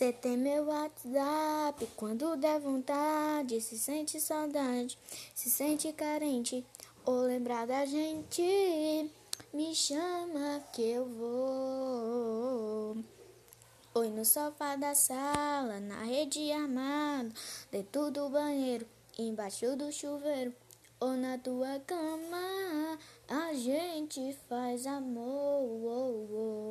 Você tem meu WhatsApp quando der vontade, se sente saudade, se sente carente ou lembrar da gente, me chama que eu vou. Oi no sofá da sala, na rede armado, dentro do banheiro, embaixo do chuveiro ou na tua cama, a gente faz amor.